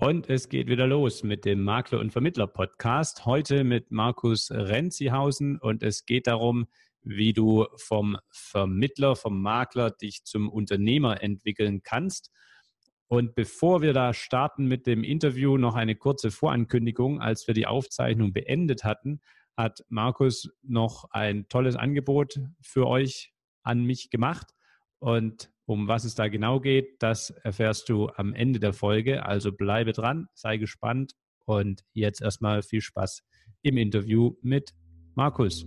Und es geht wieder los mit dem Makler- und Vermittler-Podcast. Heute mit Markus Renzihausen und es geht darum, wie du vom Vermittler, vom Makler dich zum Unternehmer entwickeln kannst. Und bevor wir da starten mit dem Interview, noch eine kurze Vorankündigung. Als wir die Aufzeichnung beendet hatten, hat Markus noch ein tolles Angebot für euch an mich gemacht. Und um was es da genau geht, das erfährst du am Ende der Folge. Also bleibe dran, sei gespannt und jetzt erstmal viel Spaß im Interview mit Markus.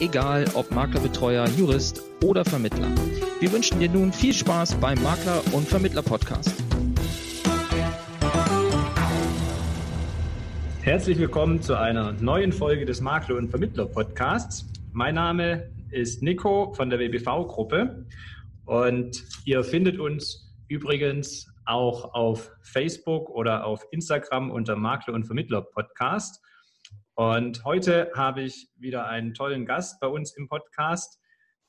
egal ob Maklerbetreuer, Jurist oder Vermittler. Wir wünschen dir nun viel Spaß beim Makler- und Vermittler-Podcast. Herzlich willkommen zu einer neuen Folge des Makler- und Vermittler-Podcasts. Mein Name ist Nico von der WBV-Gruppe und ihr findet uns übrigens auch auf Facebook oder auf Instagram unter Makler und Vermittler Podcast. Und heute habe ich wieder einen tollen Gast bei uns im Podcast.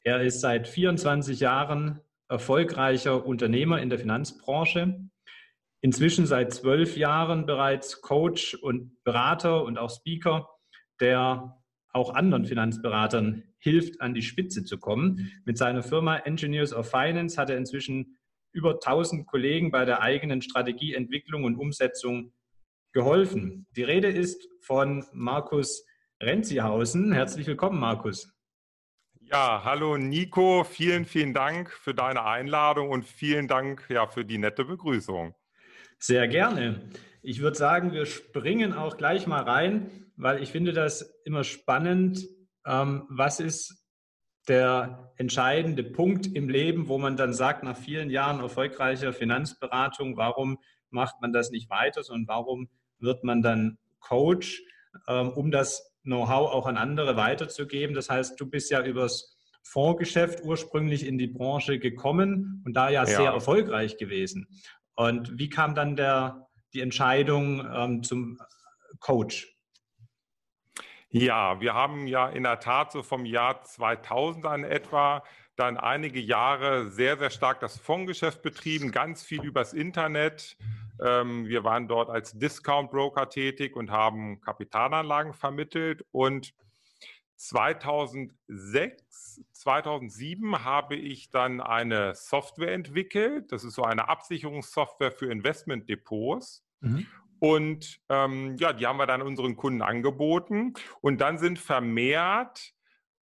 Er ist seit 24 Jahren erfolgreicher Unternehmer in der Finanzbranche. Inzwischen seit zwölf Jahren bereits Coach und Berater und auch Speaker, der auch anderen Finanzberatern hilft, an die Spitze zu kommen. Mit seiner Firma Engineers of Finance hat er inzwischen über 1000 Kollegen bei der eigenen Strategieentwicklung und Umsetzung geholfen. Die Rede ist von Markus Renzihausen. Herzlich willkommen, Markus. Ja, hallo Nico, vielen, vielen Dank für deine Einladung und vielen Dank ja, für die nette Begrüßung. Sehr gerne. Ich würde sagen, wir springen auch gleich mal rein, weil ich finde das immer spannend. Ähm, was ist der entscheidende Punkt im Leben, wo man dann sagt, nach vielen Jahren erfolgreicher Finanzberatung, warum macht man das nicht weiter, sondern warum wird man dann Coach, ähm, um das Know-how auch an andere weiterzugeben. Das heißt, du bist ja übers Fondsgeschäft ursprünglich in die Branche gekommen und da ja, ja. sehr erfolgreich gewesen. Und wie kam dann der, die Entscheidung ähm, zum Coach? Ja, wir haben ja in der Tat so vom Jahr 2000 an etwa dann einige Jahre sehr, sehr stark das Fondsgeschäft betrieben, ganz viel übers Internet. Ähm, wir waren dort als Discount Broker tätig und haben Kapitalanlagen vermittelt. Und 2006, 2007 habe ich dann eine Software entwickelt. Das ist so eine Absicherungssoftware für Investmentdepots. Mhm. Und ähm, ja, die haben wir dann unseren Kunden angeboten. Und dann sind vermehrt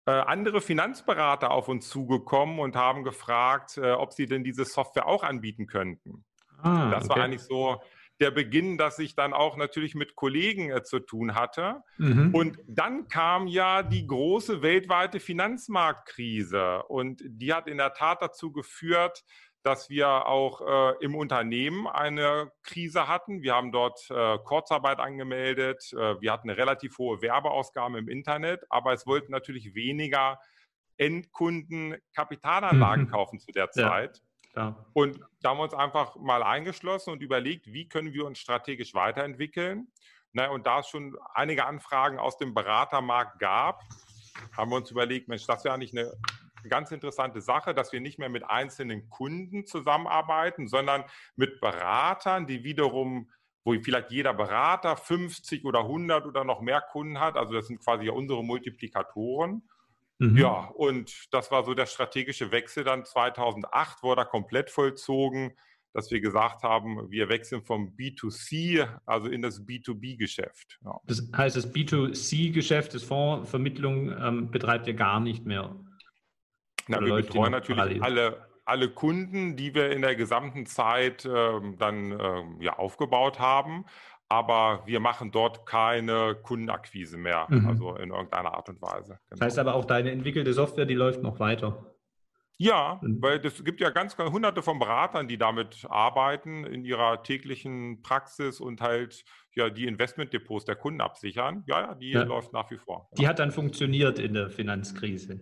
äh, andere Finanzberater auf uns zugekommen und haben gefragt, äh, ob sie denn diese Software auch anbieten könnten. Ah, das okay. war eigentlich so der Beginn, dass ich dann auch natürlich mit Kollegen äh, zu tun hatte. Mhm. Und dann kam ja die große weltweite Finanzmarktkrise und die hat in der Tat dazu geführt, dass wir auch äh, im Unternehmen eine Krise hatten. Wir haben dort äh, Kurzarbeit angemeldet. Äh, wir hatten eine relativ hohe Werbeausgabe im Internet, aber es wollten natürlich weniger Endkunden Kapitalanlagen mhm. kaufen zu der Zeit. Ja, und da haben wir uns einfach mal eingeschlossen und überlegt, wie können wir uns strategisch weiterentwickeln. Na, und da es schon einige Anfragen aus dem Beratermarkt gab, haben wir uns überlegt, Mensch, das wäre eigentlich eine ganz interessante Sache, dass wir nicht mehr mit einzelnen Kunden zusammenarbeiten, sondern mit Beratern, die wiederum wo vielleicht jeder Berater 50 oder 100 oder noch mehr Kunden hat. Also das sind quasi unsere Multiplikatoren. Mhm. Ja, und das war so der strategische Wechsel dann 2008, wurde er komplett vollzogen, dass wir gesagt haben, wir wechseln vom B2C, also in das B2B-Geschäft. Ja. Das heißt, das B2C-Geschäft, das Fondsvermittlung ähm, betreibt ihr gar nicht mehr? Na, wir betreuen natürlich alle, alle Kunden, die wir in der gesamten Zeit ähm, dann ähm, ja, aufgebaut haben. Aber wir machen dort keine Kundenakquise mehr, mhm. also in irgendeiner Art und Weise. Genau. Das heißt aber auch deine entwickelte Software, die läuft noch weiter. Ja, weil es gibt ja ganz, ganz hunderte von Beratern, die damit arbeiten in ihrer täglichen Praxis und halt ja die Investmentdepots der Kunden absichern. Ja, ja, die ja. läuft nach wie vor. Die hat dann funktioniert in der Finanzkrise.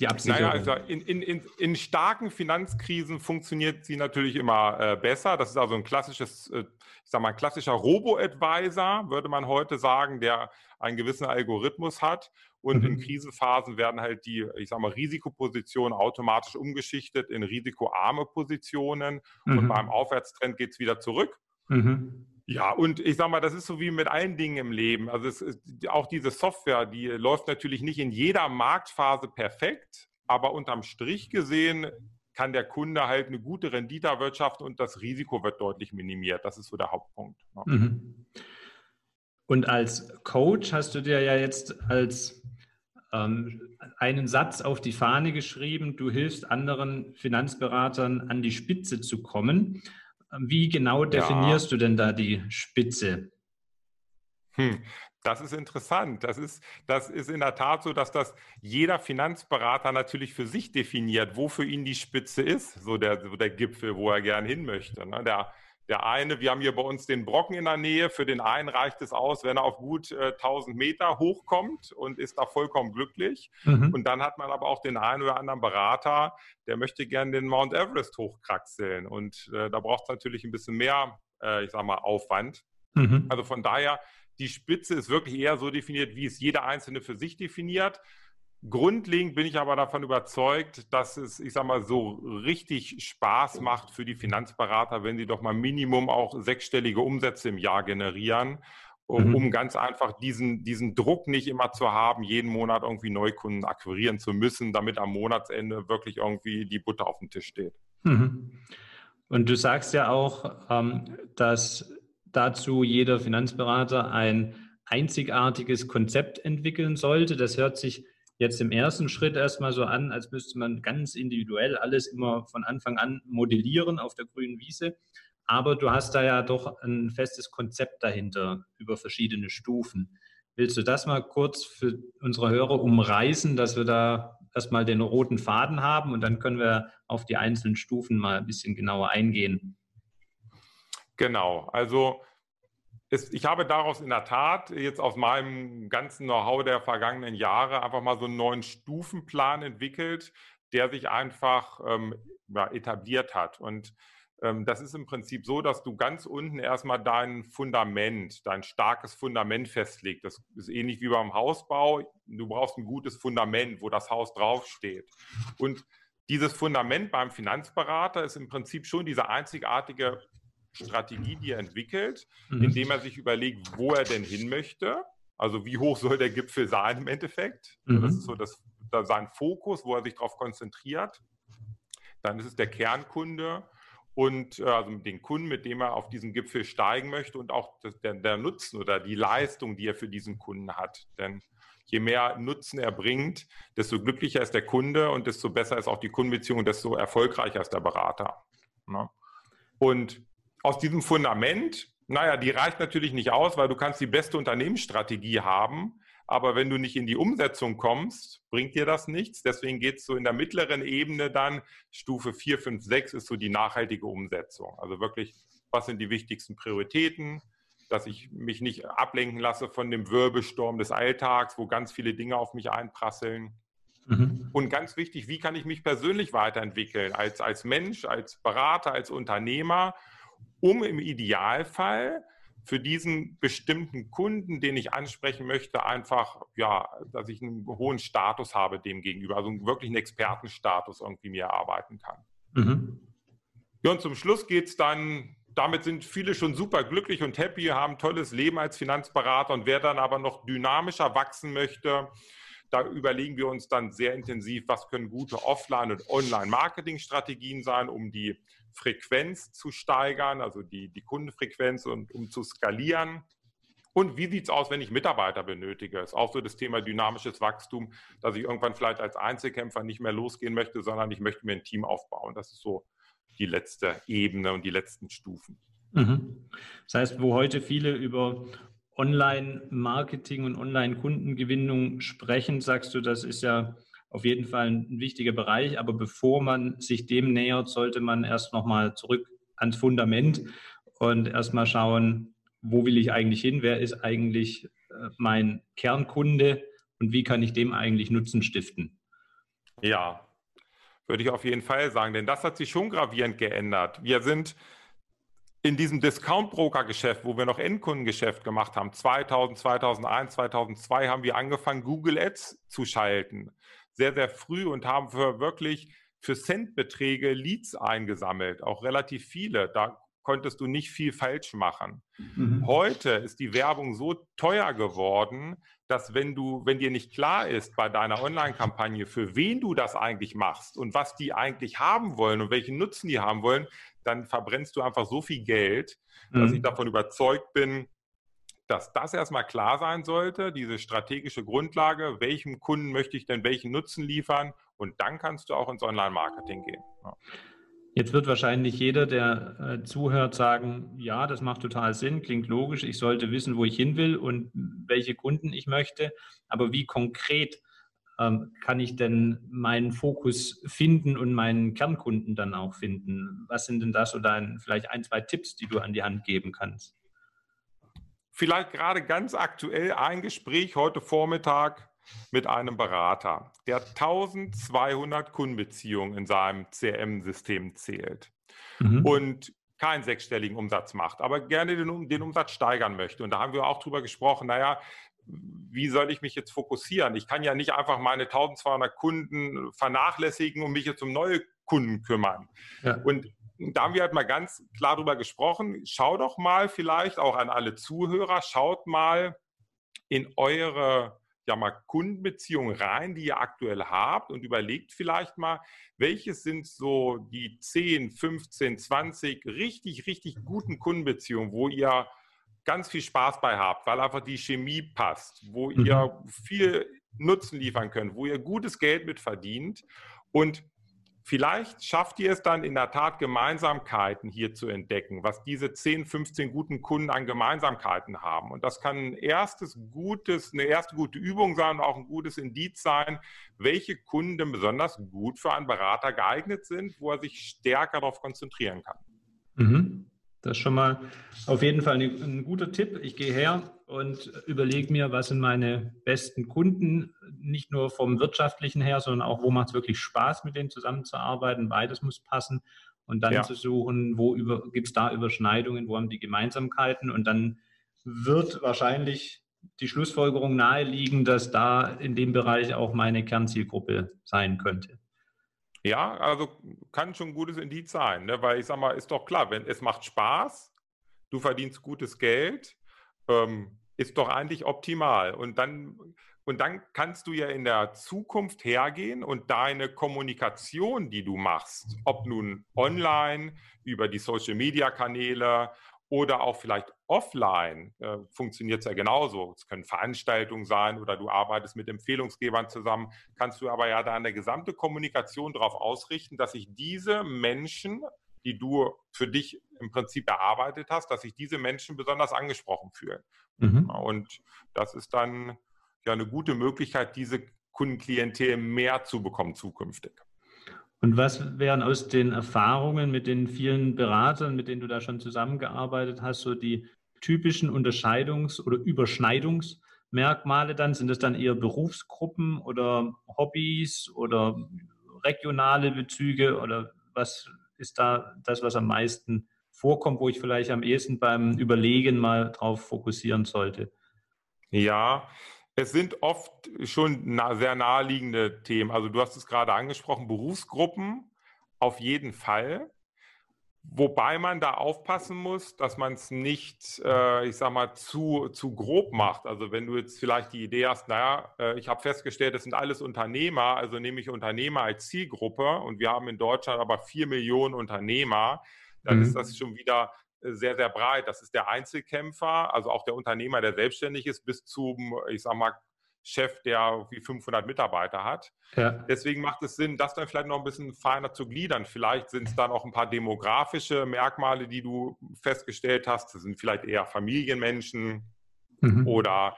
Die Absicherung. Naja, also in, in, in, in starken Finanzkrisen funktioniert sie natürlich immer äh, besser. Das ist also ein klassisches, äh, ich sag mal, ein klassischer Robo-Advisor, würde man heute sagen, der einen gewissen Algorithmus hat. Und mhm. in Krisenphasen werden halt die, ich sag mal, Risikopositionen automatisch umgeschichtet in risikoarme Positionen. Mhm. Und beim Aufwärtstrend geht es wieder zurück. Mhm. Ja, und ich sag mal, das ist so wie mit allen Dingen im Leben. Also es ist, auch diese Software, die läuft natürlich nicht in jeder Marktphase perfekt, aber unterm Strich gesehen kann der Kunde halt eine gute Rendite erwirtschaften und das Risiko wird deutlich minimiert. Das ist so der Hauptpunkt. Ja. Mhm. Und als Coach hast du dir ja jetzt als ähm, einen Satz auf die Fahne geschrieben, du hilfst anderen Finanzberatern an die Spitze zu kommen. Wie genau definierst ja. du denn da die Spitze? Hm, das ist interessant. Das ist, das ist in der Tat so, dass das jeder Finanzberater natürlich für sich definiert, wo für ihn die Spitze ist, so der, so der Gipfel, wo er gern hin möchte. Ne? Der, der eine, wir haben hier bei uns den Brocken in der Nähe. Für den einen reicht es aus, wenn er auf gut äh, 1000 Meter hochkommt und ist da vollkommen glücklich. Mhm. Und dann hat man aber auch den einen oder anderen Berater, der möchte gerne den Mount Everest hochkraxeln. Und äh, da braucht es natürlich ein bisschen mehr, äh, ich sag mal, Aufwand. Mhm. Also von daher, die Spitze ist wirklich eher so definiert, wie es jeder Einzelne für sich definiert. Grundlegend bin ich aber davon überzeugt, dass es, ich sag mal, so richtig Spaß macht für die Finanzberater, wenn sie doch mal Minimum auch sechsstellige Umsätze im Jahr generieren, um, mhm. um ganz einfach diesen, diesen Druck nicht immer zu haben, jeden Monat irgendwie Neukunden akquirieren zu müssen, damit am Monatsende wirklich irgendwie die Butter auf dem Tisch steht. Mhm. Und du sagst ja auch, ähm, dass dazu jeder Finanzberater ein einzigartiges Konzept entwickeln sollte. Das hört sich jetzt im ersten Schritt erstmal so an, als müsste man ganz individuell alles immer von Anfang an modellieren auf der grünen Wiese. Aber du hast da ja doch ein festes Konzept dahinter über verschiedene Stufen. Willst du das mal kurz für unsere Hörer umreißen, dass wir da erstmal den roten Faden haben und dann können wir auf die einzelnen Stufen mal ein bisschen genauer eingehen? Genau, also es, ich habe daraus in der Tat jetzt aus meinem ganzen Know-how der vergangenen Jahre einfach mal so einen neuen Stufenplan entwickelt, der sich einfach ähm, ja, etabliert hat. Und ähm, das ist im Prinzip so, dass du ganz unten erstmal dein Fundament, dein starkes Fundament festlegst. Das ist ähnlich wie beim Hausbau. Du brauchst ein gutes Fundament, wo das Haus draufsteht. Und dieses Fundament beim Finanzberater ist im Prinzip schon diese einzigartige Strategie, die er entwickelt, mhm. indem er sich überlegt, wo er denn hin möchte. Also wie hoch soll der Gipfel sein im Endeffekt? Mhm. Das ist so das, sein Fokus, wo er sich darauf konzentriert. Dann ist es der Kernkunde und äh, also den Kunden, mit dem er auf diesen Gipfel steigen möchte und auch der, der, Nutzen oder die Leistung, die er für diesen Kunden hat. Denn je mehr Nutzen er bringt, desto glücklicher ist der Kunde und desto besser ist auch die Kundenbeziehung, desto erfolgreicher ist der Berater. Ne? Und aus diesem Fundament, naja, die reicht natürlich nicht aus, weil du kannst die beste Unternehmensstrategie haben, aber wenn du nicht in die Umsetzung kommst, bringt dir das nichts. Deswegen geht es so in der mittleren Ebene dann, Stufe 4, 5, 6 ist so die nachhaltige Umsetzung. Also wirklich, was sind die wichtigsten Prioritäten, dass ich mich nicht ablenken lasse von dem Wirbelsturm des Alltags, wo ganz viele Dinge auf mich einprasseln. Mhm. Und ganz wichtig, wie kann ich mich persönlich weiterentwickeln, als, als Mensch, als Berater, als Unternehmer um im Idealfall für diesen bestimmten Kunden, den ich ansprechen möchte, einfach, ja, dass ich einen hohen Status habe dem gegenüber, also wirklich einen Expertenstatus irgendwie mir erarbeiten kann. Mhm. Ja, und zum Schluss geht es dann, damit sind viele schon super glücklich und happy, haben ein tolles Leben als Finanzberater und wer dann aber noch dynamischer wachsen möchte, da überlegen wir uns dann sehr intensiv, was können gute Offline- und Online-Marketing-Strategien sein, um die Frequenz zu steigern, also die, die Kundenfrequenz und um zu skalieren. Und wie sieht es aus, wenn ich Mitarbeiter benötige? Ist auch so das Thema dynamisches Wachstum, dass ich irgendwann vielleicht als Einzelkämpfer nicht mehr losgehen möchte, sondern ich möchte mir ein Team aufbauen. Das ist so die letzte Ebene und die letzten Stufen. Mhm. Das heißt, wo heute viele über Online-Marketing und Online-Kundengewinnung sprechen, sagst du, das ist ja auf jeden Fall ein wichtiger Bereich. Aber bevor man sich dem nähert, sollte man erst nochmal zurück ans Fundament und erstmal schauen, wo will ich eigentlich hin? Wer ist eigentlich äh, mein Kernkunde und wie kann ich dem eigentlich Nutzen stiften? Ja, würde ich auf jeden Fall sagen, denn das hat sich schon gravierend geändert. Wir sind in diesem Discount-Broker-Geschäft, wo wir noch Endkundengeschäft gemacht haben, 2000, 2001, 2002 haben wir angefangen, Google Ads zu schalten. Sehr, sehr früh und haben für wirklich für Centbeträge Leads eingesammelt, auch relativ viele. Da konntest du nicht viel falsch machen. Mhm. Heute ist die Werbung so teuer geworden, dass wenn du, wenn dir nicht klar ist bei deiner Online-Kampagne, für wen du das eigentlich machst und was die eigentlich haben wollen und welchen Nutzen die haben wollen, dann verbrennst du einfach so viel Geld, mhm. dass ich davon überzeugt bin, dass das erstmal klar sein sollte, diese strategische Grundlage, welchem Kunden möchte ich denn welchen Nutzen liefern und dann kannst du auch ins Online-Marketing gehen. Ja. Jetzt wird wahrscheinlich jeder, der äh, zuhört, sagen, ja, das macht total Sinn, klingt logisch, ich sollte wissen, wo ich hin will und welche Kunden ich möchte. Aber wie konkret kann ich denn meinen Fokus finden und meinen Kernkunden dann auch finden? Was sind denn da so dein, vielleicht ein, zwei Tipps, die du an die Hand geben kannst? Vielleicht gerade ganz aktuell ein Gespräch heute Vormittag mit einem Berater, der 1200 Kundenbeziehungen in seinem CRM-System zählt mhm. und keinen sechsstelligen Umsatz macht, aber gerne den, den, Umsatz steigern möchte. Und da haben wir auch drüber gesprochen, naja, wie soll ich mich jetzt fokussieren? Ich kann ja nicht einfach meine 1200 Kunden vernachlässigen und mich jetzt um neue Kunden kümmern. Ja. Und da haben wir halt mal ganz klar drüber gesprochen. Schau doch mal vielleicht auch an alle Zuhörer, schaut mal in eure ja mal Kundenbeziehungen rein, die ihr aktuell habt und überlegt vielleicht mal, welches sind so die 10, 15, 20 richtig, richtig guten Kundenbeziehungen, wo ihr ganz viel Spaß bei habt, weil einfach die Chemie passt, wo mhm. ihr viel Nutzen liefern könnt, wo ihr gutes Geld mit verdient und Vielleicht schafft ihr es dann in der Tat, Gemeinsamkeiten hier zu entdecken, was diese 10, 15 guten Kunden an Gemeinsamkeiten haben. Und das kann ein erstes gutes, eine erste gute Übung sein und auch ein gutes Indiz sein, welche Kunden besonders gut für einen Berater geeignet sind, wo er sich stärker darauf konzentrieren kann. Mhm. Das ist schon mal auf jeden Fall ein, ein guter Tipp. Ich gehe her und überlege mir, was sind meine besten Kunden, nicht nur vom wirtschaftlichen her, sondern auch, wo macht es wirklich Spaß, mit denen zusammenzuarbeiten. Beides muss passen. Und dann ja. zu suchen, wo gibt es da Überschneidungen, wo haben die Gemeinsamkeiten. Und dann wird wahrscheinlich die Schlussfolgerung naheliegen, dass da in dem Bereich auch meine Kernzielgruppe sein könnte. Ja, also kann schon ein gutes Indiz sein, ne? weil ich sag mal, ist doch klar, wenn es macht Spaß, du verdienst gutes Geld, ähm, ist doch eigentlich optimal. Und dann, und dann kannst du ja in der Zukunft hergehen und deine Kommunikation, die du machst, ob nun online, über die Social-Media-Kanäle oder auch vielleicht offline äh, funktioniert es ja genauso. Es können Veranstaltungen sein oder du arbeitest mit Empfehlungsgebern zusammen. Kannst du aber ja deine gesamte Kommunikation darauf ausrichten, dass sich diese Menschen, die du für dich im Prinzip erarbeitet hast, dass sich diese Menschen besonders angesprochen fühlen. Mhm. Und das ist dann ja eine gute Möglichkeit, diese Kundenklientel mehr zu bekommen zukünftig. Und was wären aus den Erfahrungen mit den vielen Beratern, mit denen du da schon zusammengearbeitet hast, so die typischen Unterscheidungs- oder Überschneidungsmerkmale dann? Sind das dann eher Berufsgruppen oder Hobbys oder regionale Bezüge oder was ist da das, was am meisten vorkommt, wo ich vielleicht am ehesten beim Überlegen mal drauf fokussieren sollte? Ja, es sind oft schon sehr naheliegende Themen. Also du hast es gerade angesprochen, Berufsgruppen auf jeden Fall. Wobei man da aufpassen muss, dass man es nicht, äh, ich sag mal, zu, zu grob macht. Also wenn du jetzt vielleicht die Idee hast, naja, äh, ich habe festgestellt, das sind alles Unternehmer, also nehme ich Unternehmer als Zielgruppe und wir haben in Deutschland aber vier Millionen Unternehmer, dann mhm. ist das schon wieder sehr, sehr breit. Das ist der Einzelkämpfer, also auch der Unternehmer, der selbstständig ist, bis zum, ich sag mal, Chef, der wie 500 Mitarbeiter hat. Ja. Deswegen macht es Sinn, das dann vielleicht noch ein bisschen feiner zu gliedern. Vielleicht sind es dann auch ein paar demografische Merkmale, die du festgestellt hast. Das sind vielleicht eher Familienmenschen mhm. oder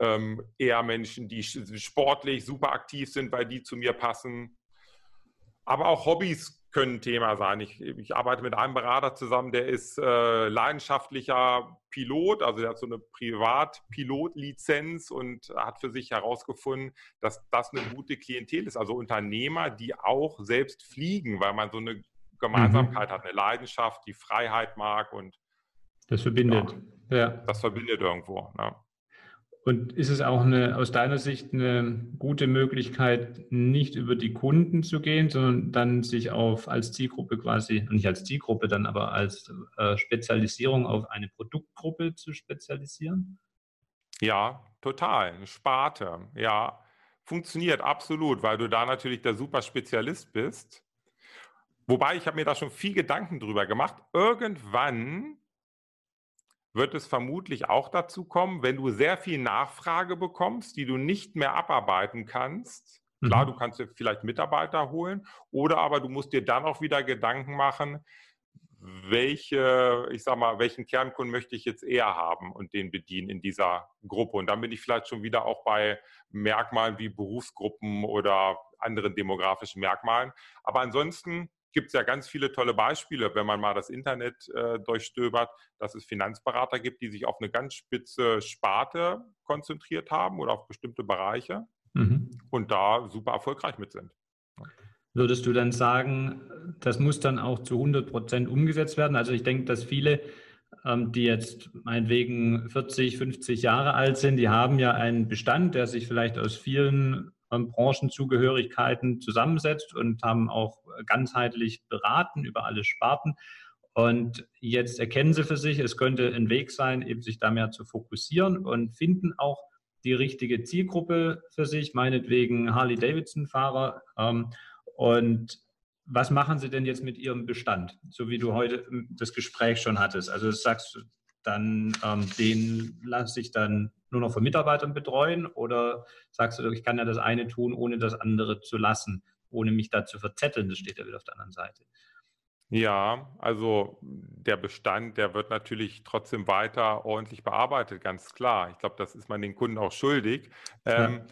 ähm, eher Menschen, die sportlich super aktiv sind, weil die zu mir passen. Aber auch Hobbys können Thema sein. Ich, ich arbeite mit einem Berater zusammen, der ist äh, leidenschaftlicher Pilot, also der hat so eine Privatpilotlizenz und hat für sich herausgefunden, dass das eine gute Klientel ist. Also Unternehmer, die auch selbst fliegen, weil man so eine Gemeinsamkeit mhm. hat, eine Leidenschaft, die Freiheit mag und das verbindet. Ja, ja. Das verbindet irgendwo. Ne? Und ist es auch eine, aus deiner Sicht eine gute Möglichkeit, nicht über die Kunden zu gehen, sondern dann sich auf als Zielgruppe quasi, nicht als Zielgruppe dann, aber als äh, Spezialisierung auf eine Produktgruppe zu spezialisieren? Ja, total. Sparte, ja. Funktioniert absolut, weil du da natürlich der super Spezialist bist. Wobei ich habe mir da schon viel Gedanken drüber gemacht. Irgendwann wird es vermutlich auch dazu kommen, wenn du sehr viel Nachfrage bekommst, die du nicht mehr abarbeiten kannst. Klar, mhm. du kannst dir vielleicht Mitarbeiter holen oder aber du musst dir dann auch wieder Gedanken machen, welche, ich sag mal, welchen Kernkunden möchte ich jetzt eher haben und den bedienen in dieser Gruppe. Und dann bin ich vielleicht schon wieder auch bei Merkmalen wie Berufsgruppen oder anderen demografischen Merkmalen. Aber ansonsten gibt es ja ganz viele tolle Beispiele, wenn man mal das Internet äh, durchstöbert, dass es Finanzberater gibt, die sich auf eine ganz spitze Sparte konzentriert haben oder auf bestimmte Bereiche mhm. und da super erfolgreich mit sind. Würdest du dann sagen, das muss dann auch zu 100 Prozent umgesetzt werden? Also ich denke, dass viele, ähm, die jetzt meinetwegen 40, 50 Jahre alt sind, die haben ja einen Bestand, der sich vielleicht aus vielen Branchenzugehörigkeiten zusammensetzt und haben auch ganzheitlich beraten über alle Sparten. Und jetzt erkennen sie für sich, es könnte ein Weg sein, eben sich da mehr zu fokussieren und finden auch die richtige Zielgruppe für sich, meinetwegen Harley-Davidson-Fahrer. Ähm, und was machen Sie denn jetzt mit Ihrem Bestand, so wie du heute das Gespräch schon hattest? Also sagst du dann, ähm, den lasse ich dann nur noch von Mitarbeitern betreuen oder sagst du, ich kann ja das eine tun, ohne das andere zu lassen, ohne mich da zu verzetteln? Das steht ja wieder auf der anderen Seite. Ja, also der Bestand, der wird natürlich trotzdem weiter ordentlich bearbeitet, ganz klar. Ich glaube, das ist man den Kunden auch schuldig. Ähm,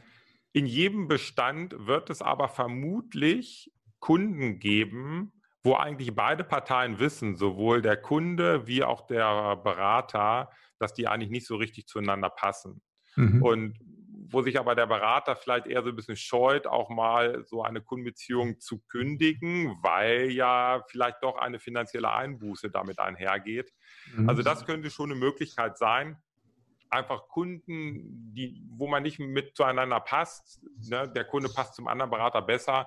in jedem Bestand wird es aber vermutlich Kunden geben, wo eigentlich beide Parteien wissen, sowohl der Kunde wie auch der Berater, dass die eigentlich nicht so richtig zueinander passen. Mhm. Und wo sich aber der Berater vielleicht eher so ein bisschen scheut, auch mal so eine Kundenbeziehung zu kündigen, weil ja vielleicht doch eine finanzielle Einbuße damit einhergeht. Mhm. Also das könnte schon eine Möglichkeit sein, einfach Kunden, die, wo man nicht mit zueinander passt, ne, der Kunde passt zum anderen Berater besser,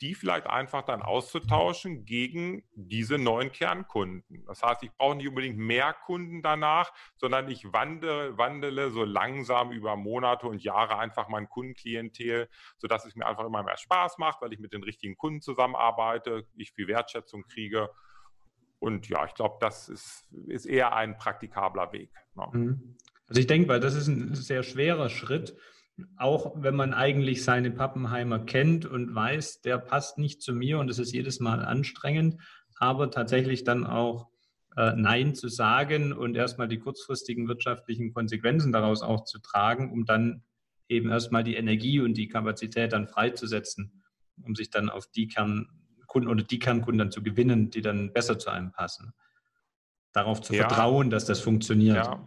die vielleicht einfach dann auszutauschen gegen diese neuen Kernkunden. Das heißt, ich brauche nicht unbedingt mehr Kunden danach, sondern ich wandle, wandele so langsam über Monate und Jahre einfach mein Kundenklientel, sodass es mir einfach immer mehr Spaß macht, weil ich mit den richtigen Kunden zusammenarbeite, ich viel Wertschätzung kriege. Und ja, ich glaube, das ist, ist eher ein praktikabler Weg. Ne? Mhm. Also ich denke, weil das ist ein sehr schwerer Schritt, auch wenn man eigentlich seine Pappenheimer kennt und weiß, der passt nicht zu mir und es ist jedes Mal anstrengend, aber tatsächlich dann auch äh, Nein zu sagen und erstmal die kurzfristigen wirtschaftlichen Konsequenzen daraus auch zu tragen, um dann eben erstmal die Energie und die Kapazität dann freizusetzen, um sich dann auf die Kernkunden oder die Kernkunden dann zu gewinnen, die dann besser zu einem passen. Darauf zu ja. vertrauen, dass das funktioniert. Ja.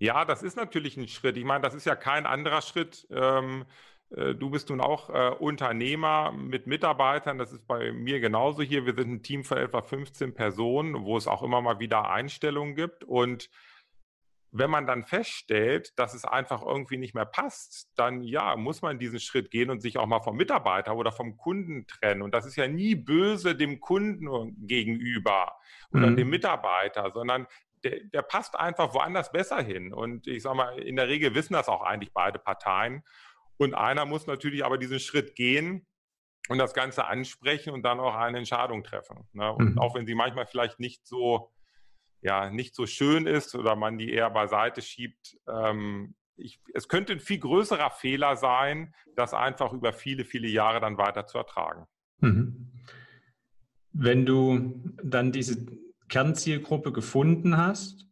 Ja, das ist natürlich ein Schritt. Ich meine, das ist ja kein anderer Schritt. Ähm, äh, du bist nun auch äh, Unternehmer mit Mitarbeitern. Das ist bei mir genauso hier. Wir sind ein Team von etwa 15 Personen, wo es auch immer mal wieder Einstellungen gibt. Und wenn man dann feststellt, dass es einfach irgendwie nicht mehr passt, dann ja, muss man diesen Schritt gehen und sich auch mal vom Mitarbeiter oder vom Kunden trennen. Und das ist ja nie böse dem Kunden gegenüber oder mhm. dem Mitarbeiter, sondern der, der passt einfach woanders besser hin. Und ich sage mal, in der Regel wissen das auch eigentlich beide Parteien. Und einer muss natürlich aber diesen Schritt gehen und das Ganze ansprechen und dann auch eine Entscheidung treffen. Ne? Und mhm. auch wenn sie manchmal vielleicht nicht so, ja, nicht so schön ist oder man die eher beiseite schiebt, ähm, ich, es könnte ein viel größerer Fehler sein, das einfach über viele, viele Jahre dann weiter zu ertragen. Mhm. Wenn du dann diese Kernzielgruppe gefunden hast,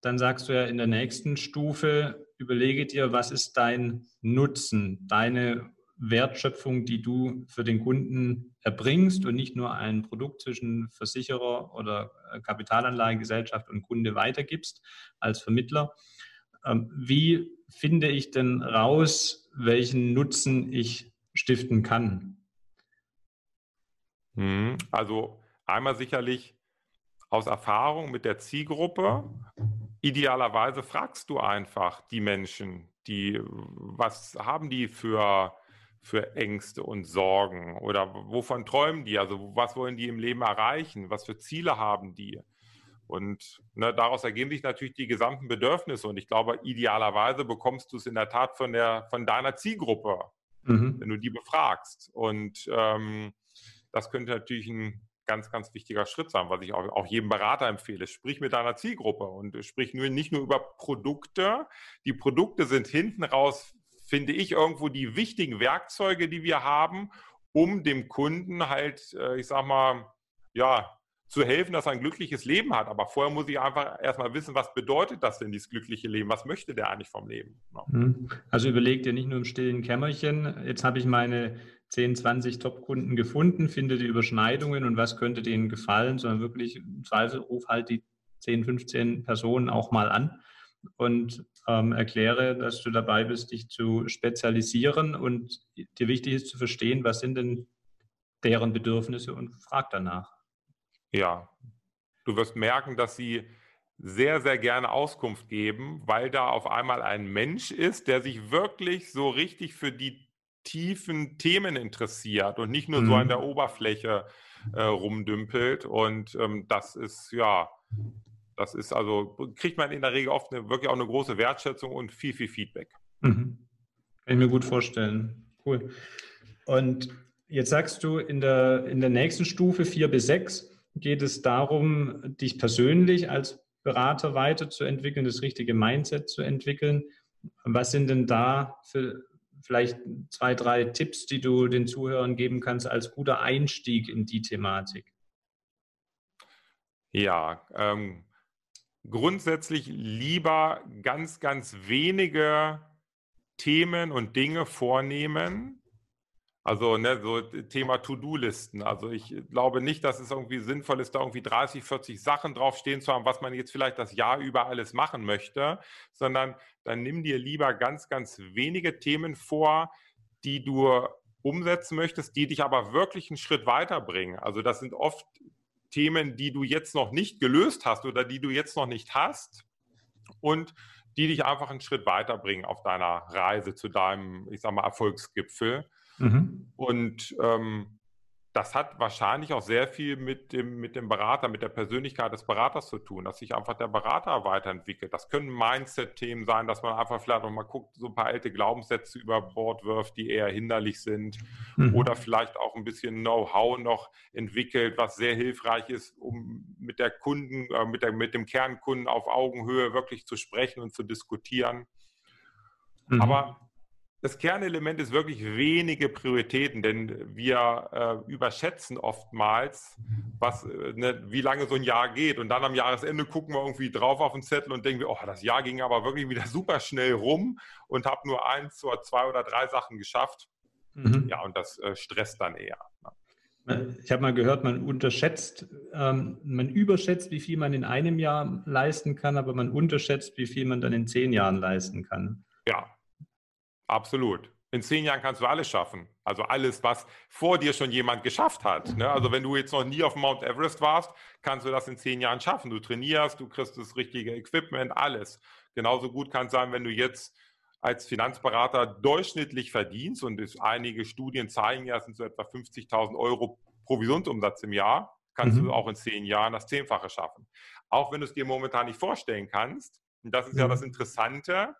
dann sagst du ja in der nächsten Stufe, überlege dir, was ist dein Nutzen, deine Wertschöpfung, die du für den Kunden erbringst und nicht nur ein Produkt zwischen Versicherer oder äh, Kapitalanlagegesellschaft und Kunde weitergibst als Vermittler. Ähm, wie finde ich denn raus, welchen Nutzen ich stiften kann? Mhm. Also einmal sicherlich aus Erfahrung mit der Zielgruppe. Idealerweise fragst du einfach die Menschen, die, was haben die für für Ängste und Sorgen? Oder wovon träumen die? Also was wollen die im Leben erreichen? Was für Ziele haben die? Und ne, daraus ergeben sich natürlich die gesamten Bedürfnisse. Und ich glaube, idealerweise bekommst du es in der Tat von, der, von deiner Zielgruppe, mhm. wenn du die befragst. Und ähm, das könnte natürlich ein ganz, ganz wichtiger Schritt sein, was ich auch, auch jedem Berater empfehle. Sprich mit deiner Zielgruppe und sprich nur, nicht nur über Produkte. Die Produkte sind hinten raus finde ich, irgendwo die wichtigen Werkzeuge, die wir haben, um dem Kunden halt, äh, ich sag mal, ja, zu helfen, dass er ein glückliches Leben hat. Aber vorher muss ich einfach erstmal wissen, was bedeutet das denn, dieses glückliche Leben? Was möchte der eigentlich vom Leben? Mhm. Also überleg dir nicht nur im stillen Kämmerchen, jetzt habe ich meine 10, 20 Top-Kunden gefunden, finde die Überschneidungen und was könnte denen gefallen, sondern wirklich im Zweifel ruf halt die 10, 15 Personen auch mal an und ähm, erkläre, dass du dabei bist, dich zu spezialisieren und dir wichtig ist zu verstehen, was sind denn deren Bedürfnisse und frag danach. Ja, du wirst merken, dass sie sehr, sehr gerne Auskunft geben, weil da auf einmal ein Mensch ist, der sich wirklich so richtig für die tiefen Themen interessiert und nicht nur mhm. so an der Oberfläche äh, rumdümpelt. Und ähm, das ist ja das ist also, kriegt man in der Regel oft eine, wirklich auch eine große Wertschätzung und viel, viel Feedback. Mhm. Kann ich mir gut vorstellen. Cool. Und jetzt sagst du, in der, in der nächsten Stufe 4 bis 6 geht es darum, dich persönlich als Berater weiterzuentwickeln, das richtige Mindset zu entwickeln. Was sind denn da für vielleicht zwei, drei Tipps, die du den Zuhörern geben kannst als guter Einstieg in die Thematik? Ja, ähm, grundsätzlich lieber ganz, ganz wenige Themen und Dinge vornehmen. Also ne, so Thema To-Do-Listen. Also ich glaube nicht, dass es irgendwie sinnvoll ist, da irgendwie 30, 40 Sachen draufstehen zu haben, was man jetzt vielleicht das Jahr über alles machen möchte, sondern dann nimm dir lieber ganz, ganz wenige Themen vor, die du umsetzen möchtest, die dich aber wirklich einen Schritt weiterbringen. Also das sind oft Themen, die du jetzt noch nicht gelöst hast oder die du jetzt noch nicht hast und die dich einfach einen Schritt weiterbringen auf deiner Reise zu deinem, ich sag mal, Erfolgsgipfel. Mhm. Und ähm, das hat wahrscheinlich auch sehr viel mit dem, mit dem Berater, mit der Persönlichkeit des Beraters zu tun, dass sich einfach der Berater weiterentwickelt. Das können Mindset-Themen sein, dass man einfach vielleicht noch mal guckt, so ein paar alte Glaubenssätze über Bord wirft, die eher hinderlich sind. Mhm. Oder vielleicht auch ein bisschen Know-how noch entwickelt, was sehr hilfreich ist, um mit der Kunden, äh, mit, der, mit dem Kernkunden auf Augenhöhe wirklich zu sprechen und zu diskutieren. Mhm. Aber das Kernelement ist wirklich wenige Prioritäten, denn wir äh, überschätzen oftmals, was, äh, ne, wie lange so ein Jahr geht. Und dann am Jahresende gucken wir irgendwie drauf auf den Zettel und denken wir, oh, das Jahr ging aber wirklich wieder super schnell rum und habe nur eins oder zwei oder drei Sachen geschafft. Mhm. Ja, und das äh, stresst dann eher. Ne? Ich habe mal gehört, man unterschätzt, ähm, man überschätzt, wie viel man in einem Jahr leisten kann, aber man unterschätzt, wie viel man dann in zehn Jahren leisten kann. Ja, Absolut. In zehn Jahren kannst du alles schaffen. Also alles, was vor dir schon jemand geschafft hat. Ne? Also wenn du jetzt noch nie auf Mount Everest warst, kannst du das in zehn Jahren schaffen. Du trainierst, du kriegst das richtige Equipment, alles. Genauso gut kann es sein, wenn du jetzt als Finanzberater durchschnittlich verdienst und es, einige Studien zeigen ja, es sind so etwa 50.000 Euro Provisionsumsatz im Jahr, kannst mhm. du auch in zehn Jahren das Zehnfache schaffen. Auch wenn du es dir momentan nicht vorstellen kannst. Und das ist mhm. ja das Interessante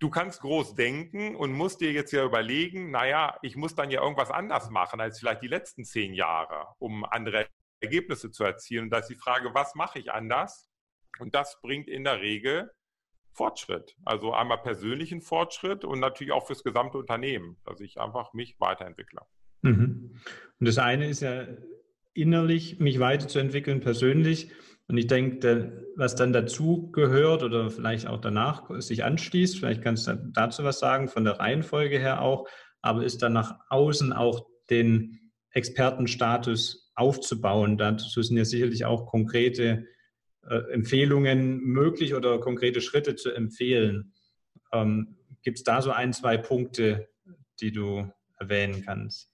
du kannst groß denken und musst dir jetzt ja überlegen, naja, ich muss dann ja irgendwas anders machen als vielleicht die letzten zehn Jahre, um andere Ergebnisse zu erzielen. Und da ist die Frage, was mache ich anders? Und das bringt in der Regel Fortschritt. Also einmal persönlichen Fortschritt und natürlich auch fürs gesamte Unternehmen, dass ich einfach mich weiterentwickle. Mhm. Und das eine ist ja innerlich, mich weiterzuentwickeln, persönlich. Und ich denke, was dann dazu gehört oder vielleicht auch danach sich anschließt, vielleicht kannst du dazu was sagen, von der Reihenfolge her auch, aber ist dann nach außen auch den Expertenstatus aufzubauen. Dazu sind ja sicherlich auch konkrete äh, Empfehlungen möglich oder konkrete Schritte zu empfehlen. Ähm, Gibt es da so ein, zwei Punkte, die du erwähnen kannst?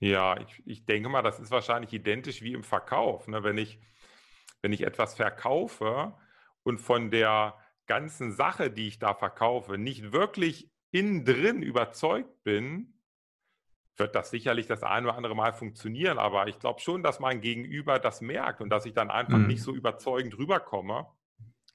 Ja, ich, ich denke mal, das ist wahrscheinlich identisch wie im Verkauf. Ne? Wenn, ich, wenn ich etwas verkaufe und von der ganzen Sache, die ich da verkaufe, nicht wirklich innen drin überzeugt bin, wird das sicherlich das ein oder andere Mal funktionieren. Aber ich glaube schon, dass mein Gegenüber das merkt und dass ich dann einfach mhm. nicht so überzeugend rüberkomme.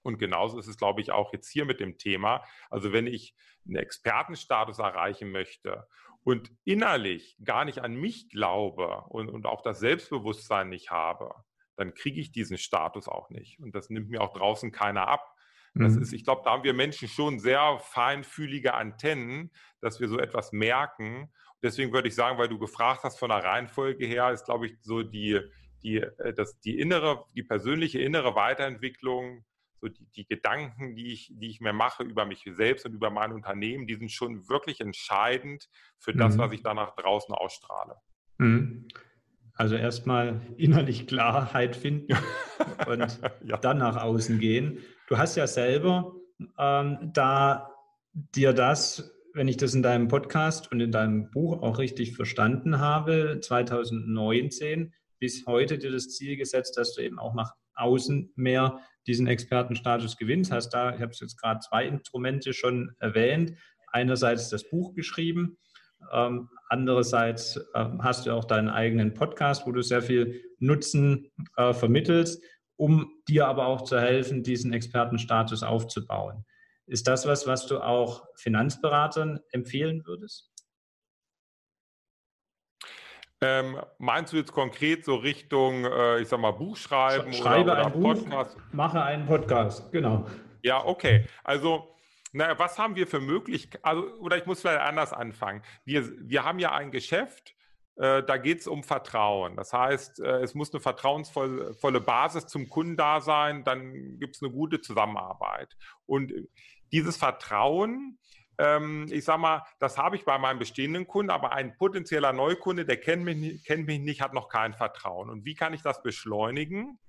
Und genauso ist es, glaube ich, auch jetzt hier mit dem Thema. Also wenn ich einen Expertenstatus erreichen möchte und innerlich gar nicht an mich glaube und, und auch das Selbstbewusstsein nicht habe, dann kriege ich diesen Status auch nicht. Und das nimmt mir auch draußen keiner ab. Das mhm. ist, ich glaube, da haben wir Menschen schon sehr feinfühlige Antennen, dass wir so etwas merken. Deswegen würde ich sagen, weil du gefragt hast von der Reihenfolge her, ist, glaube ich, so die, die, äh, das, die innere, die persönliche innere Weiterentwicklung so die, die Gedanken, die ich, die ich mir mache über mich selbst und über mein Unternehmen, die sind schon wirklich entscheidend für das, mhm. was ich da nach draußen ausstrahle. Mhm. Also erstmal innerlich Klarheit finden und ja. dann nach außen gehen. Du hast ja selber ähm, da dir das, wenn ich das in deinem Podcast und in deinem Buch auch richtig verstanden habe, 2019 bis heute dir das Ziel gesetzt, dass du eben auch nach außen mehr diesen Expertenstatus gewinnst. Hast da, ich habe es jetzt gerade zwei Instrumente schon erwähnt. Einerseits das Buch geschrieben, ähm, andererseits ähm, hast du auch deinen eigenen Podcast, wo du sehr viel Nutzen äh, vermittelst, um dir aber auch zu helfen, diesen Expertenstatus aufzubauen. Ist das was, was du auch Finanzberatern empfehlen würdest? Ähm, meinst du jetzt konkret so Richtung, äh, ich sag mal, Buchschreiben Schreibe oder, oder ein Podcast? Buch, mache einen Podcast, genau. Ja, okay. Also, naja, was haben wir für Möglichkeiten? Also, oder ich muss vielleicht anders anfangen. Wir, wir haben ja ein Geschäft, äh, da geht es um Vertrauen. Das heißt, äh, es muss eine vertrauensvolle Basis zum Kunden da sein, dann gibt es eine gute Zusammenarbeit. Und dieses Vertrauen ähm, ich sag mal, das habe ich bei meinem bestehenden Kunden, aber ein potenzieller Neukunde, der kennt mich, kennt mich nicht, hat noch kein Vertrauen. Und wie kann ich das beschleunigen?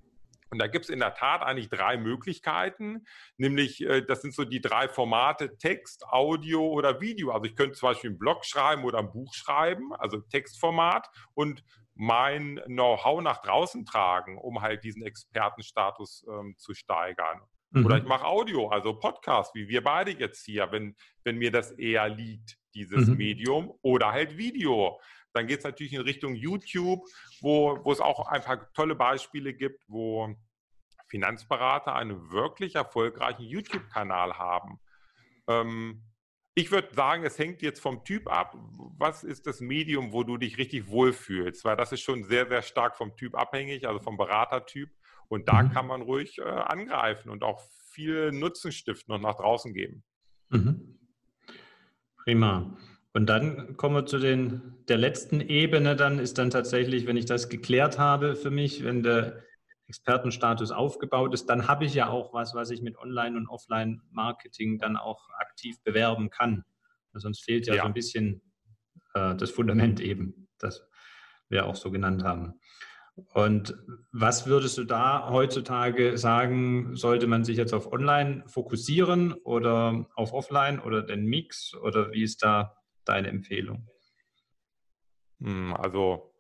Und da gibt es in der Tat eigentlich drei Möglichkeiten, nämlich äh, das sind so die drei Formate Text, Audio oder Video. Also ich könnte zum Beispiel einen Blog schreiben oder ein Buch schreiben, also Textformat und mein Know-how nach draußen tragen, um halt diesen Expertenstatus ähm, zu steigern. Mhm. Oder ich mache Audio, also Podcast, wie wir beide jetzt hier, wenn, wenn mir das eher liegt, dieses mhm. Medium. Oder halt Video. Dann geht es natürlich in Richtung YouTube, wo, wo es auch ein paar tolle Beispiele gibt, wo Finanzberater einen wirklich erfolgreichen YouTube-Kanal haben. Ähm, ich würde sagen, es hängt jetzt vom Typ ab. Was ist das Medium, wo du dich richtig wohlfühlst? Weil das ist schon sehr, sehr stark vom Typ abhängig, also vom Beratertyp. Und da mhm. kann man ruhig äh, angreifen und auch viel Nutzen stiften und nach draußen geben. Mhm. Prima. Und dann kommen wir zu den, der letzten Ebene, dann ist dann tatsächlich, wenn ich das geklärt habe für mich, wenn der Expertenstatus aufgebaut ist, dann habe ich ja auch was, was ich mit Online- und Offline-Marketing dann auch aktiv bewerben kann. Sonst fehlt ja, ja. so ein bisschen äh, das Fundament eben, das wir auch so genannt haben. Und was würdest du da heutzutage sagen, sollte man sich jetzt auf Online fokussieren oder auf Offline oder den Mix oder wie ist da deine Empfehlung? Hm, also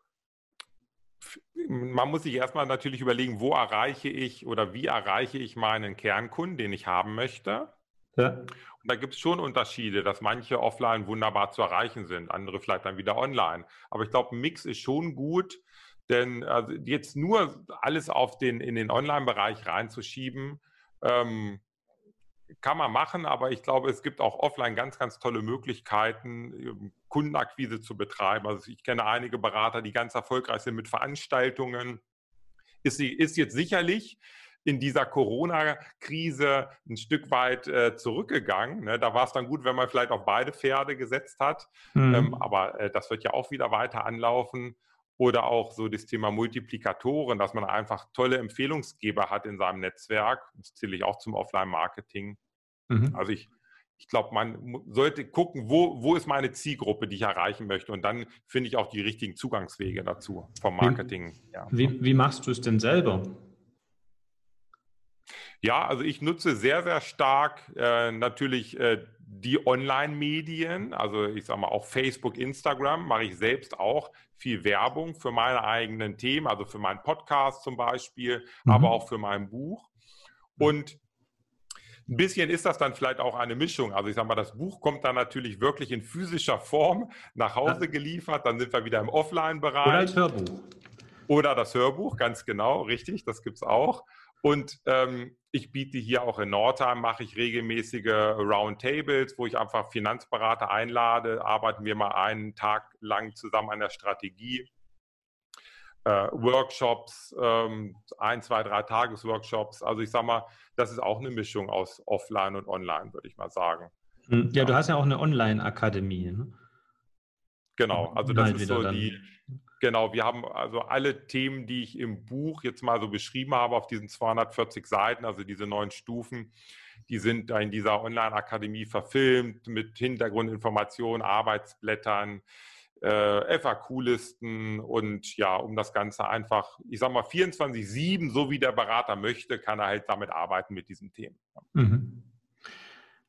man muss sich erstmal natürlich überlegen, wo erreiche ich oder wie erreiche ich meinen Kernkunden, den ich haben möchte. Ja. Und da gibt es schon Unterschiede, dass manche offline wunderbar zu erreichen sind, andere vielleicht dann wieder online. Aber ich glaube, ein Mix ist schon gut, denn also jetzt nur alles auf den, in den Online-Bereich reinzuschieben, ähm, kann man machen, aber ich glaube, es gibt auch offline ganz, ganz tolle Möglichkeiten, ähm, Kundenakquise zu betreiben. Also ich kenne einige Berater, die ganz erfolgreich sind mit Veranstaltungen. Ist, ist jetzt sicherlich in dieser Corona-Krise ein Stück weit äh, zurückgegangen. Ne? Da war es dann gut, wenn man vielleicht auf beide Pferde gesetzt hat. Mhm. Ähm, aber äh, das wird ja auch wieder weiter anlaufen. Oder auch so das Thema Multiplikatoren, dass man einfach tolle Empfehlungsgeber hat in seinem Netzwerk. Das zähle ich auch zum Offline-Marketing. Mhm. Also ich, ich glaube, man sollte gucken, wo, wo ist meine Zielgruppe, die ich erreichen möchte. Und dann finde ich auch die richtigen Zugangswege dazu vom Marketing. Wie, ja. wie, wie machst du es denn selber? Ja, also ich nutze sehr, sehr stark äh, natürlich äh, die Online-Medien, also ich sage mal auch Facebook, Instagram, mache ich selbst auch viel Werbung für meine eigenen Themen, also für meinen Podcast zum Beispiel, mhm. aber auch für mein Buch. Und ein bisschen ist das dann vielleicht auch eine Mischung. Also ich sage mal, das Buch kommt dann natürlich wirklich in physischer Form nach Hause geliefert, dann sind wir wieder im Offline-Bereich. Oder als Hörbuch. Oder das Hörbuch, ganz genau, richtig, das gibt es auch. Und ähm, ich biete hier auch in Nordheim, mache ich regelmäßige Roundtables, wo ich einfach Finanzberater einlade, arbeiten wir mal einen Tag lang zusammen an der Strategie. Äh, Workshops, ähm, ein, zwei, drei Tagesworkshops. Also ich sage mal, das ist auch eine Mischung aus Offline und Online, würde ich mal sagen. Hm, ja, du hast ja auch eine Online-Akademie. Ne? Genau, also das ist so die, Genau, wir haben also alle Themen, die ich im Buch jetzt mal so beschrieben habe, auf diesen 240 Seiten, also diese neun Stufen, die sind in dieser Online-Akademie verfilmt mit Hintergrundinformationen, Arbeitsblättern, äh, FAQ-Listen und ja, um das Ganze einfach, ich sag mal 24-7, so wie der Berater möchte, kann er halt damit arbeiten mit diesen Themen. Mhm.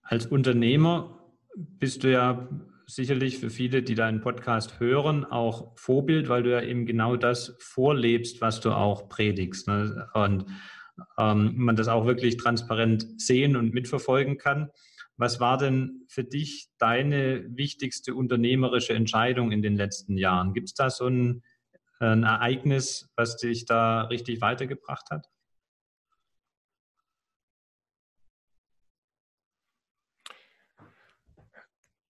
Als Unternehmer bist du ja sicherlich für viele, die deinen Podcast hören, auch Vorbild, weil du ja eben genau das vorlebst, was du auch predigst. Ne? Und ähm, man das auch wirklich transparent sehen und mitverfolgen kann. Was war denn für dich deine wichtigste unternehmerische Entscheidung in den letzten Jahren? Gibt es da so ein, ein Ereignis, was dich da richtig weitergebracht hat?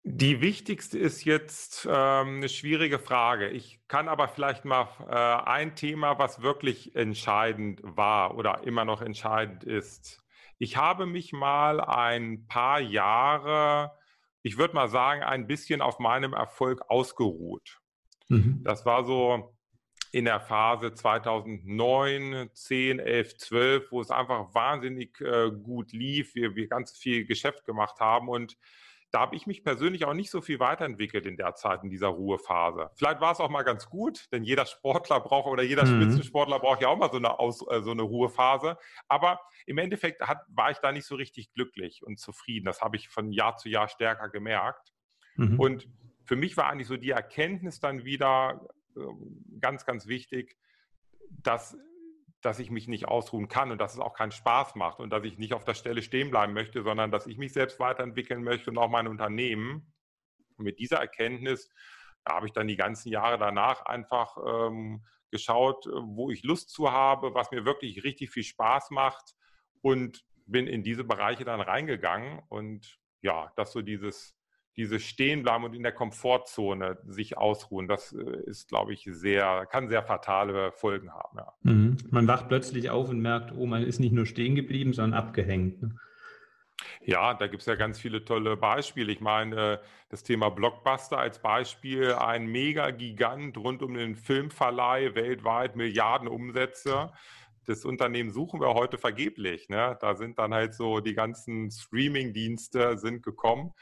Die wichtigste ist jetzt ähm, eine schwierige Frage. Ich kann aber vielleicht mal äh, ein Thema, was wirklich entscheidend war oder immer noch entscheidend ist. Ich habe mich mal ein paar Jahre, ich würde mal sagen, ein bisschen auf meinem Erfolg ausgeruht. Mhm. Das war so in der Phase 2009, 10, 11, 12, wo es einfach wahnsinnig äh, gut lief, wir, wir ganz viel Geschäft gemacht haben und da habe ich mich persönlich auch nicht so viel weiterentwickelt in der Zeit, in dieser Ruhephase. Vielleicht war es auch mal ganz gut, denn jeder Sportler braucht oder jeder mhm. Spitzensportler braucht ja auch mal so eine, Aus, äh, so eine Ruhephase. Aber im Endeffekt hat, war ich da nicht so richtig glücklich und zufrieden. Das habe ich von Jahr zu Jahr stärker gemerkt. Mhm. Und für mich war eigentlich so die Erkenntnis dann wieder äh, ganz, ganz wichtig, dass dass ich mich nicht ausruhen kann und dass es auch keinen Spaß macht und dass ich nicht auf der Stelle stehen bleiben möchte, sondern dass ich mich selbst weiterentwickeln möchte und auch mein Unternehmen. Und mit dieser Erkenntnis habe ich dann die ganzen Jahre danach einfach ähm, geschaut, wo ich Lust zu habe, was mir wirklich richtig viel Spaß macht und bin in diese Bereiche dann reingegangen und ja, dass so dieses dieses Stehenbleiben und in der Komfortzone sich ausruhen, das äh, ist, glaube ich, sehr, kann sehr fatale Folgen haben. Ja. Mhm. Man wacht plötzlich auf und merkt, oh, man ist nicht nur stehen geblieben, sondern abgehängt. Ne? Ja, da gibt es ja ganz viele tolle Beispiele. Ich meine, das Thema Blockbuster als Beispiel, ein Mega-Gigant rund um den Filmverleih, weltweit Milliarden Umsätze. Das Unternehmen suchen wir heute vergeblich. Ne? Da sind dann halt so die ganzen Streaming-Dienste sind gekommen.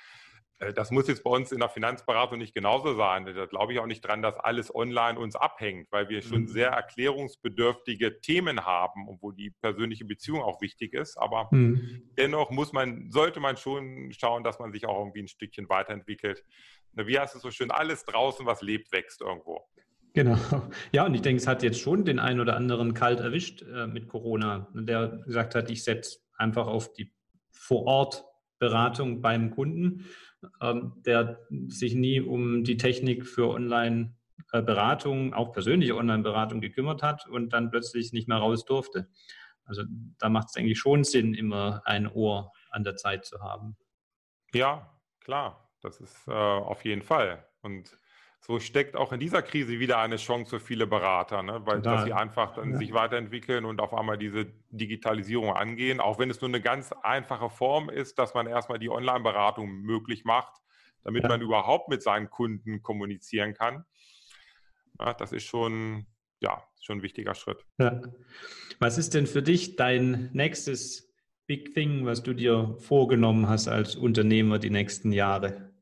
Äh, das muss jetzt bei uns in der Finanzberatung nicht genauso sein. Da glaube ich auch nicht dran, dass alles online uns abhängt, weil wir schon mhm. sehr erklärungsbedürftige Themen haben und wo die persönliche Beziehung auch wichtig ist. Aber mhm. dennoch muss man, sollte man schon schauen, dass man sich auch irgendwie ein Stückchen weiterentwickelt. Wie heißt es so schön? Alles draußen, was lebt, wächst irgendwo. Genau. Ja, und ich denke, es hat jetzt schon den einen oder anderen kalt erwischt äh, mit Corona, der gesagt hat, ich setze einfach auf die Vor-Ort-Beratung beim Kunden der sich nie um die Technik für Online-Beratung, auch persönliche Online-Beratung gekümmert hat und dann plötzlich nicht mehr raus durfte. Also da macht es eigentlich schon Sinn, immer ein Ohr an der Zeit zu haben. Ja, klar, das ist äh, auf jeden Fall. Und so steckt auch in dieser Krise wieder eine Chance für viele Berater, ne? weil Total. dass sie einfach dann ja. sich weiterentwickeln und auf einmal diese Digitalisierung angehen, auch wenn es nur eine ganz einfache Form ist, dass man erstmal die Online-Beratung möglich macht, damit ja. man überhaupt mit seinen Kunden kommunizieren kann. Ja, das ist schon, ja, schon ein wichtiger Schritt. Was ist denn für dich dein nächstes Big Thing, was du dir vorgenommen hast als Unternehmer die nächsten Jahre?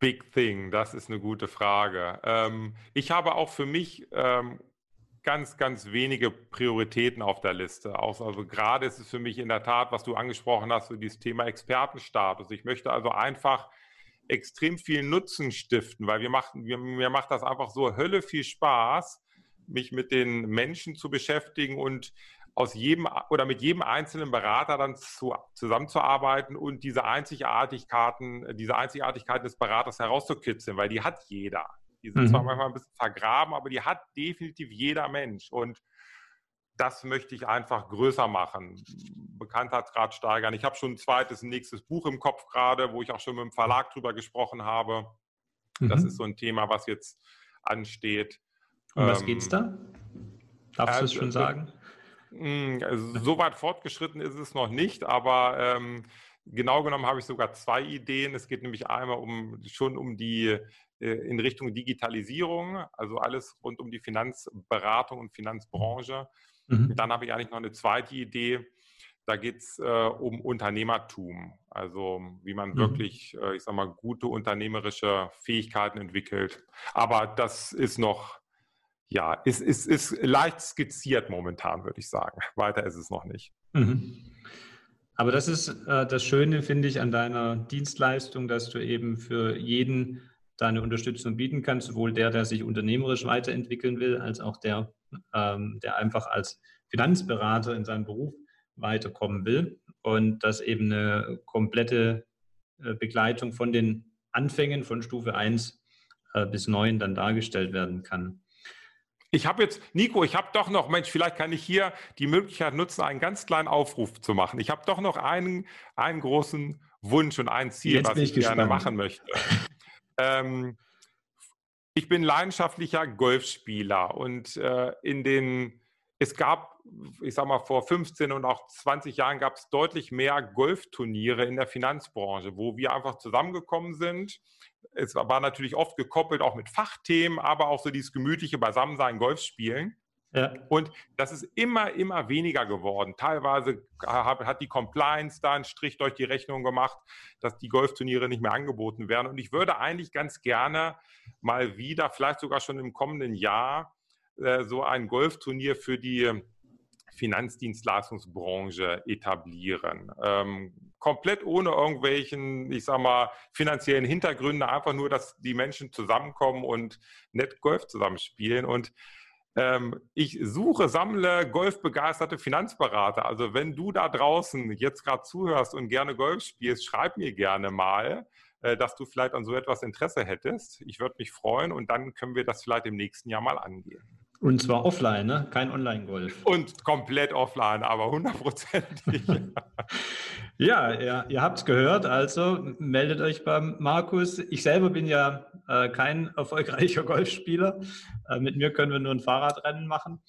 Big Thing, das ist eine gute Frage. Ähm, ich habe auch für mich ähm, ganz, ganz wenige Prioritäten auf der Liste. Auch, also gerade ist es für mich in der Tat, was du angesprochen hast, so dieses Thema Expertenstatus. Ich möchte also einfach extrem viel Nutzen stiften, weil wir machen, wir, mir macht das einfach so Hölle viel Spaß, mich mit den Menschen zu beschäftigen und aus jedem oder mit jedem einzelnen Berater dann zu, zusammenzuarbeiten und diese Einzigartigkeiten, diese Einzigartigkeiten des Beraters herauszukitzeln, weil die hat jeder. Die sind mhm. zwar manchmal ein bisschen vergraben, aber die hat definitiv jeder Mensch. Und das möchte ich einfach größer machen, Bekanntheitsgrad steigern. Ich habe schon ein zweites, ein nächstes Buch im Kopf gerade, wo ich auch schon mit dem Verlag drüber gesprochen habe. Mhm. Das ist so ein Thema, was jetzt ansteht. Um was geht es da? Darfst du es schon sagen? Hm, also, so weit fortgeschritten ist es noch nicht, aber ähm, genau genommen habe ich sogar zwei Ideen. Es geht nämlich einmal um schon um die äh, in Richtung Digitalisierung, also alles rund um die Finanzberatung und Finanzbranche. Mhm. Dann habe ich eigentlich noch eine zweite Idee. Da geht es äh, um Unternehmertum, also wie man mhm. wirklich, äh, ich sag mal, gute unternehmerische Fähigkeiten entwickelt. Aber das ist noch ja, ist, ist, ist leicht skizziert momentan, würde ich sagen. Weiter ist es noch nicht. Mhm. Aber das ist äh, das Schöne, finde ich, an deiner Dienstleistung, dass du eben für jeden deine Unterstützung bieten kannst, sowohl der, der sich unternehmerisch weiterentwickeln will, als auch der, ähm, der einfach als Finanzberater in seinem Beruf weiterkommen will. Und dass eben eine komplette äh, Begleitung von den Anfängen von Stufe 1 äh, bis 9 dann dargestellt werden kann. Ich habe jetzt, Nico, ich habe doch noch, Mensch, vielleicht kann ich hier die Möglichkeit nutzen, einen ganz kleinen Aufruf zu machen. Ich habe doch noch einen, einen großen Wunsch und ein Ziel, jetzt was ich, ich gerne machen möchte. ähm, ich bin leidenschaftlicher Golfspieler und äh, in den, es gab, ich sag mal, vor 15 und auch 20 Jahren gab es deutlich mehr Golfturniere in der Finanzbranche, wo wir einfach zusammengekommen sind es war natürlich oft gekoppelt auch mit Fachthemen, aber auch so dieses gemütliche Beisammensein, Golfspielen. Ja. Und das ist immer, immer weniger geworden. Teilweise hat die Compliance da einen Strich durch die Rechnung gemacht, dass die Golfturniere nicht mehr angeboten werden. Und ich würde eigentlich ganz gerne mal wieder, vielleicht sogar schon im kommenden Jahr, äh, so ein Golfturnier für die Finanzdienstleistungsbranche etablieren. Komplett ohne irgendwelchen, ich sag mal, finanziellen Hintergründe, einfach nur, dass die Menschen zusammenkommen und nett Golf zusammenspielen. Und ähm, ich suche, sammle golfbegeisterte Finanzberater. Also wenn du da draußen jetzt gerade zuhörst und gerne Golf spielst, schreib mir gerne mal, äh, dass du vielleicht an so etwas Interesse hättest. Ich würde mich freuen und dann können wir das vielleicht im nächsten Jahr mal angehen. Und zwar offline, ne? kein Online-Golf. Und komplett offline, aber hundertprozentig. ja, ja, ihr habt es gehört, also meldet euch beim Markus. Ich selber bin ja äh, kein erfolgreicher Golfspieler. Äh, mit mir können wir nur ein Fahrradrennen machen.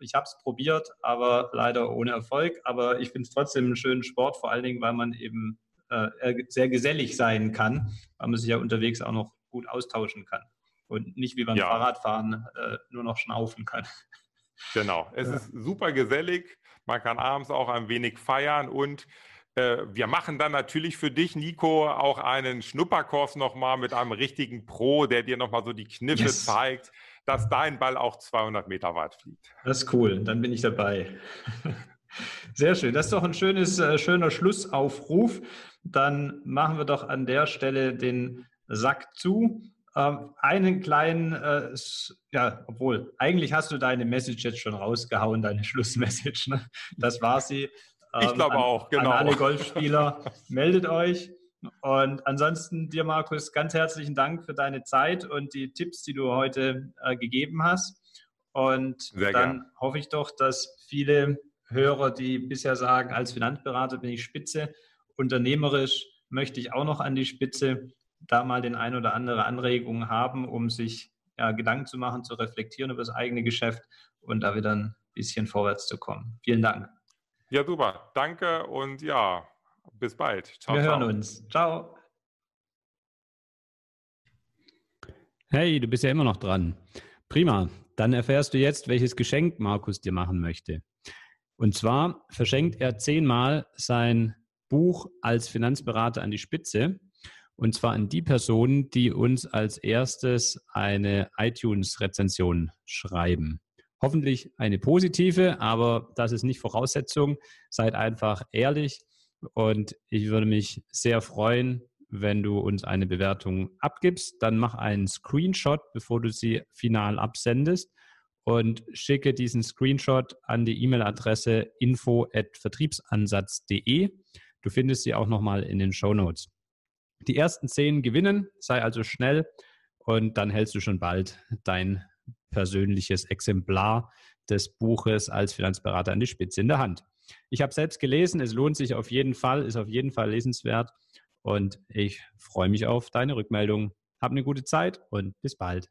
Ich habe es probiert, aber leider ohne Erfolg. Aber ich finde es trotzdem einen schönen Sport, vor allen Dingen, weil man eben äh, sehr gesellig sein kann, weil man sich ja unterwegs auch noch gut austauschen kann und nicht wie beim ja. Fahrradfahren äh, nur noch schnaufen kann. Genau, es ja. ist super gesellig, man kann abends auch ein wenig feiern und äh, wir machen dann natürlich für dich, Nico, auch einen Schnupperkurs nochmal mit einem richtigen Pro, der dir nochmal so die Kniffe yes. zeigt, dass dein Ball auch 200 Meter weit fliegt. Das ist cool, dann bin ich dabei. Sehr schön, das ist doch ein schönes, äh, schöner Schlussaufruf. Dann machen wir doch an der Stelle den Sack zu ähm, einen kleinen, äh, ja, obwohl, eigentlich hast du deine Message jetzt schon rausgehauen, deine Schlussmessage. Ne? Das war sie. Ähm, ich glaube auch, genau. An alle Golfspieler, meldet euch. Und ansonsten dir, Markus, ganz herzlichen Dank für deine Zeit und die Tipps, die du heute äh, gegeben hast. Und Sehr dann gern. hoffe ich doch, dass viele Hörer, die bisher sagen, als Finanzberater bin ich spitze, unternehmerisch möchte ich auch noch an die Spitze, da mal den ein oder andere Anregung haben, um sich ja, Gedanken zu machen, zu reflektieren über das eigene Geschäft und da wieder ein bisschen vorwärts zu kommen. Vielen Dank. Ja, super. Danke und ja, bis bald. Ciao, Wir ciao. hören uns. Ciao. Hey, du bist ja immer noch dran. Prima. Dann erfährst du jetzt, welches Geschenk Markus dir machen möchte. Und zwar verschenkt er zehnmal sein Buch als Finanzberater an die Spitze. Und zwar an die Personen, die uns als erstes eine iTunes-Rezension schreiben. Hoffentlich eine positive, aber das ist nicht Voraussetzung. Seid einfach ehrlich und ich würde mich sehr freuen, wenn du uns eine Bewertung abgibst. Dann mach einen Screenshot, bevor du sie final absendest und schicke diesen Screenshot an die E-Mail-Adresse info@vertriebsansatz.de. Du findest sie auch nochmal in den Show Notes. Die ersten zehn gewinnen, sei also schnell und dann hältst du schon bald dein persönliches Exemplar des Buches als Finanzberater an die Spitze in der Hand. Ich habe selbst gelesen, es lohnt sich auf jeden Fall, ist auf jeden Fall lesenswert und ich freue mich auf deine Rückmeldung. Hab eine gute Zeit und bis bald.